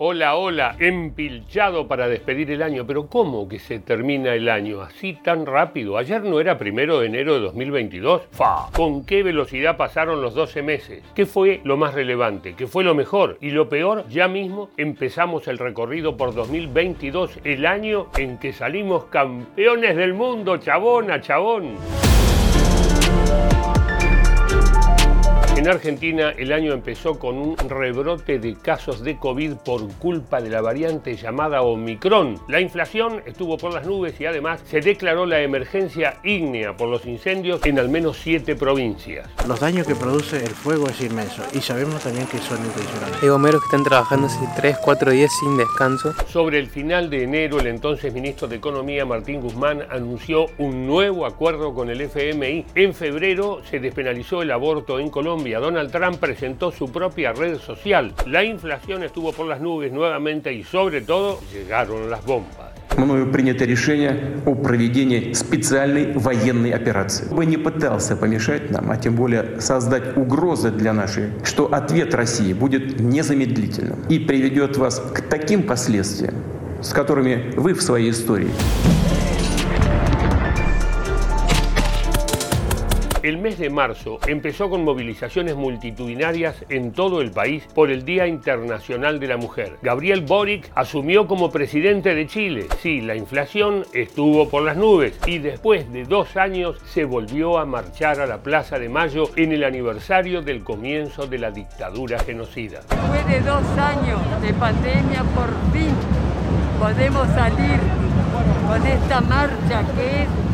Hola, hola, empilchado para despedir el año, pero ¿cómo que se termina el año así tan rápido? Ayer no era primero de enero de 2022. ¡Fa! ¿Con qué velocidad pasaron los 12 meses? ¿Qué fue lo más relevante? ¿Qué fue lo mejor? Y lo peor, ya mismo empezamos el recorrido por 2022, el año en que salimos campeones del mundo, chabón chabón. En Argentina el año empezó con un rebrote de casos de COVID por culpa de la variante llamada Omicron. La inflación estuvo por las nubes y además se declaró la emergencia ígnea por los incendios en al menos siete provincias. Los daños que produce el fuego es inmenso y sabemos también que son intencionales. Hay bomberos que están trabajando hace 3, 4 días sin descanso. Sobre el final de enero, el entonces ministro de Economía Martín Guzmán anunció un nuevo acuerdo con el FMI. En febrero se despenalizó el aborto en Colombia Donald Trump presentó su propia red social. La inflación estuvo por las nubes nuevamente y sobre todo llegaron las bombas. мною принято решение о проведении специальной военной операции. Бы не пытался помешать нам, а тем более создать угрозы для нашей, что ответ России будет незамедлительным и приведет вас к таким последствиям, с которыми вы в своей истории El mes de marzo empezó con movilizaciones multitudinarias en todo el país por el Día Internacional de la Mujer. Gabriel Boric asumió como presidente de Chile. Sí, la inflación estuvo por las nubes y después de dos años se volvió a marchar a la Plaza de Mayo en el aniversario del comienzo de la dictadura genocida. Después de dos años de pandemia, por fin podemos salir con esta marcha que es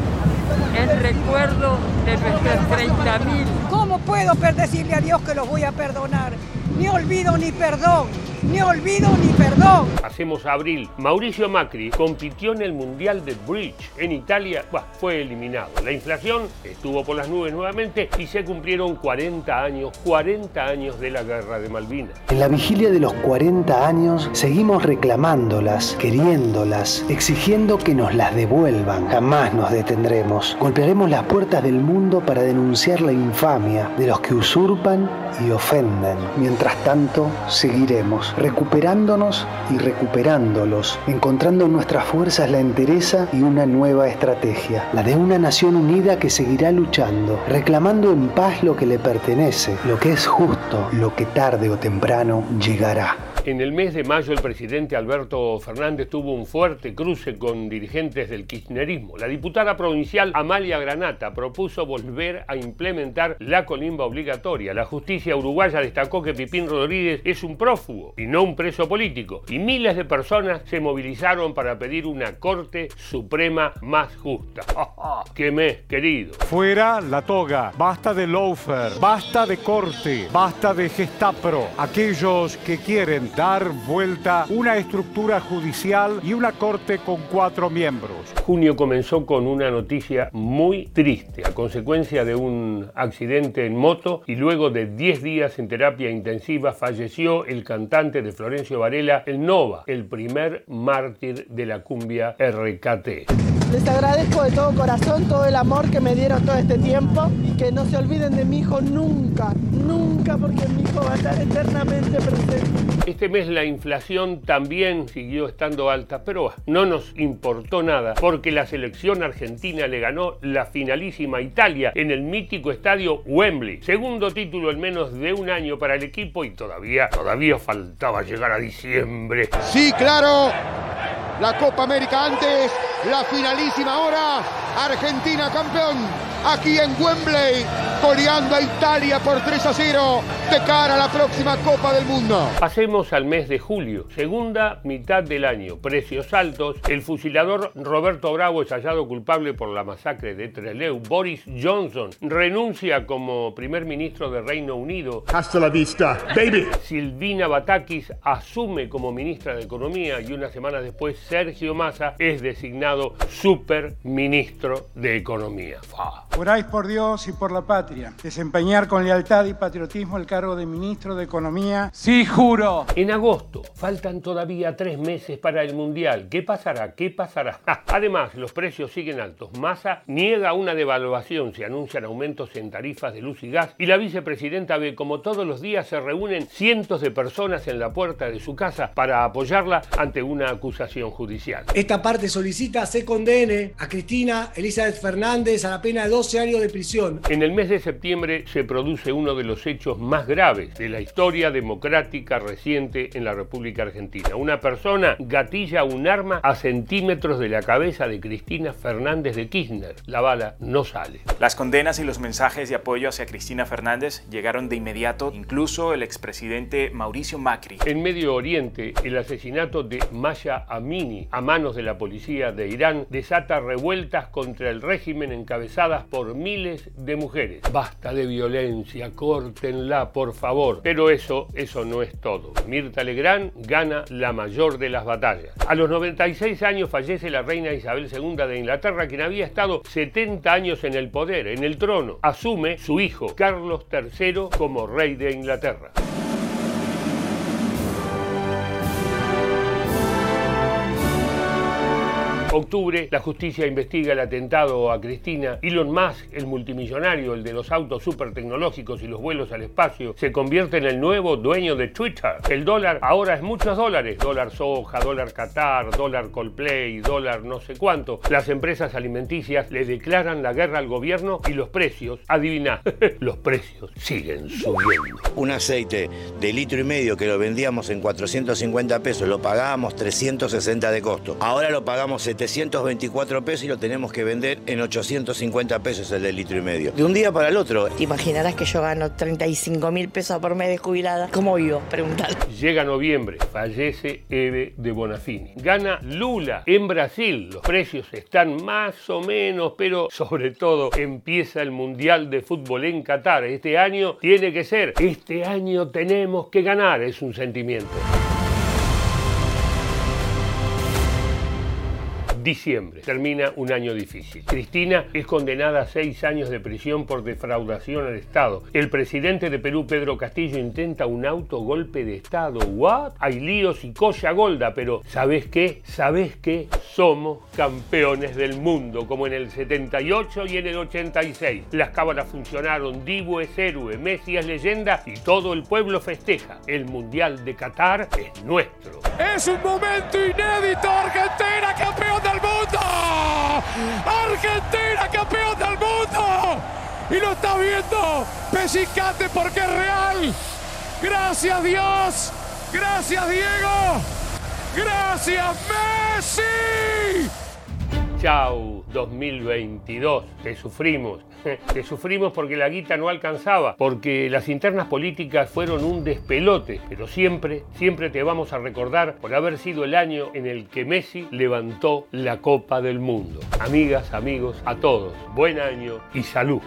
en recuerdo de nuestros 30.000. ¿Cómo puedo decirle a Dios que los voy a perdonar? Ni olvido ni perdón ni olvido ni perdón. Hacemos abril. Mauricio Macri compitió en el Mundial de Bridge en Italia. fue eliminado. La inflación estuvo por las nubes nuevamente y se cumplieron 40 años, 40 años de la guerra de Malvinas. En la vigilia de los 40 años seguimos reclamándolas, queriéndolas, exigiendo que nos las devuelvan. Jamás nos detendremos. Golpearemos las puertas del mundo para denunciar la infamia de los que usurpan y ofenden. Mientras tanto, seguiremos recuperándonos y recuperándolos, encontrando en nuestras fuerzas la entereza y una nueva estrategia, la de una nación unida que seguirá luchando, reclamando en paz lo que le pertenece, lo que es justo, lo que tarde o temprano llegará. En el mes de mayo el presidente Alberto Fernández tuvo un fuerte cruce con dirigentes del kirchnerismo. La diputada provincial Amalia Granata propuso volver a implementar la colimba obligatoria. La justicia uruguaya destacó que Pipín Rodríguez es un prófugo y no un preso político. Y miles de personas se movilizaron para pedir una Corte Suprema más justa. ¡Qué mes, querido! Fuera la toga, basta de loafer, basta de corte, basta de gestapro. Aquellos que quieren dar vuelta una estructura judicial y una corte con cuatro miembros. Junio comenzó con una noticia muy triste a consecuencia de un accidente en moto y luego de 10 días en terapia intensiva falleció el cantante de Florencio Varela, el Nova, el primer mártir de la cumbia RKT. Les agradezco de todo corazón todo el amor que me dieron todo este tiempo y que no se olviden de mi hijo nunca, nunca, porque mi hijo va a estar eternamente presente. Este mes la inflación también siguió estando alta, pero no nos importó nada porque la selección argentina le ganó la finalísima Italia en el mítico estadio Wembley. Segundo título en menos de un año para el equipo y todavía, todavía faltaba llegar a diciembre. Sí, claro. La Copa América antes, la finalísima hora, Argentina campeón, aquí en Wembley, coleando a Italia por 3 a 0 de cara a la próxima Copa del Mundo. Pasemos al mes de julio, segunda mitad del año, precios altos, el fusilador Roberto Bravo es hallado culpable por la masacre de Trelew, Boris Johnson renuncia como primer ministro de Reino Unido. Hasta la vista, baby. Silvina Batakis asume como ministra de Economía y una semana después Sergio Massa es designado superministro de Economía. Juráis por Dios y por la patria desempeñar con lealtad y patriotismo el cargo de ministro de Economía. Sí, juro. En agosto faltan todavía tres meses para el Mundial. ¿Qué pasará? ¿Qué pasará? Además, los precios siguen altos. Massa niega una devaluación, se anuncian aumentos en tarifas de luz y gas y la vicepresidenta ve como todos los días se reúnen cientos de personas en la puerta de su casa para apoyarla ante una acusación judicial. Esta parte solicita se condene a Cristina Elizabeth Fernández a la pena de 12 años de prisión. En el mes de septiembre se produce uno de los hechos más graves de la historia democrática reciente en la República Argentina. Una persona gatilla un arma a centímetros de la cabeza de Cristina Fernández de Kirchner. La bala no sale. Las condenas y los mensajes de apoyo hacia Cristina Fernández llegaron de inmediato, incluso el expresidente Mauricio Macri. En Medio Oriente, el asesinato de Maya Amini a manos de la policía de Irán desata revueltas contra el régimen encabezadas por miles de mujeres. Basta de violencia, córtenla, por favor. Pero eso, eso no es todo. Mirta Legrand gana la mayor de las batallas. A los 96 años fallece la reina Isabel II de Inglaterra, quien había estado 70 años en el poder, en el trono. Asume su hijo, Carlos III, como rey de Inglaterra. Octubre, la justicia investiga el atentado a Cristina. Elon Musk, el multimillonario, el de los autos super tecnológicos y los vuelos al espacio, se convierte en el nuevo dueño de Twitter. El dólar ahora es muchos dólares. Dólar soja, dólar Qatar, dólar Coldplay, dólar no sé cuánto. Las empresas alimenticias le declaran la guerra al gobierno y los precios, adivina, los precios siguen subiendo. Un aceite de litro y medio que lo vendíamos en 450 pesos, lo pagábamos 360 de costo. Ahora lo pagamos 700 724 pesos y lo tenemos que vender en 850 pesos el del litro y medio. De un día para el otro. Te imaginarás que yo gano 35 mil pesos por mes de jubilada. ¿Cómo vivo? Preguntar. Llega noviembre, fallece Eve de Bonafini. Gana Lula en Brasil. Los precios están más o menos, pero sobre todo empieza el Mundial de Fútbol en Qatar. Este año tiene que ser. Este año tenemos que ganar, es un sentimiento. Diciembre. Termina un año difícil. Cristina es condenada a seis años de prisión por defraudación al Estado. El presidente de Perú, Pedro Castillo, intenta un autogolpe de Estado. ¿What? Hay líos y colla golda, pero ¿sabes qué? ¿Sabes qué? Somos campeones del mundo, como en el 78 y en el 86. Las cámaras funcionaron, Dibu es héroe, Messi es leyenda y todo el pueblo festeja. El Mundial de Qatar es nuestro. Es un momento inédito, Argentina campeón del mundo. Argentina campeón del mundo. Y lo está viendo Pesicate porque es real. Gracias Dios. Gracias Diego. Gracias Messi. Chau 2022. Te sufrimos. Te sufrimos porque la guita no alcanzaba, porque las internas políticas fueron un despelote, pero siempre, siempre te vamos a recordar por haber sido el año en el que Messi levantó la Copa del Mundo. Amigas, amigos, a todos, buen año y salud.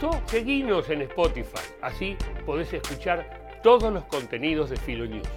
Gustó? Seguinos en Spotify. Así podés escuchar todos los contenidos de Filo News.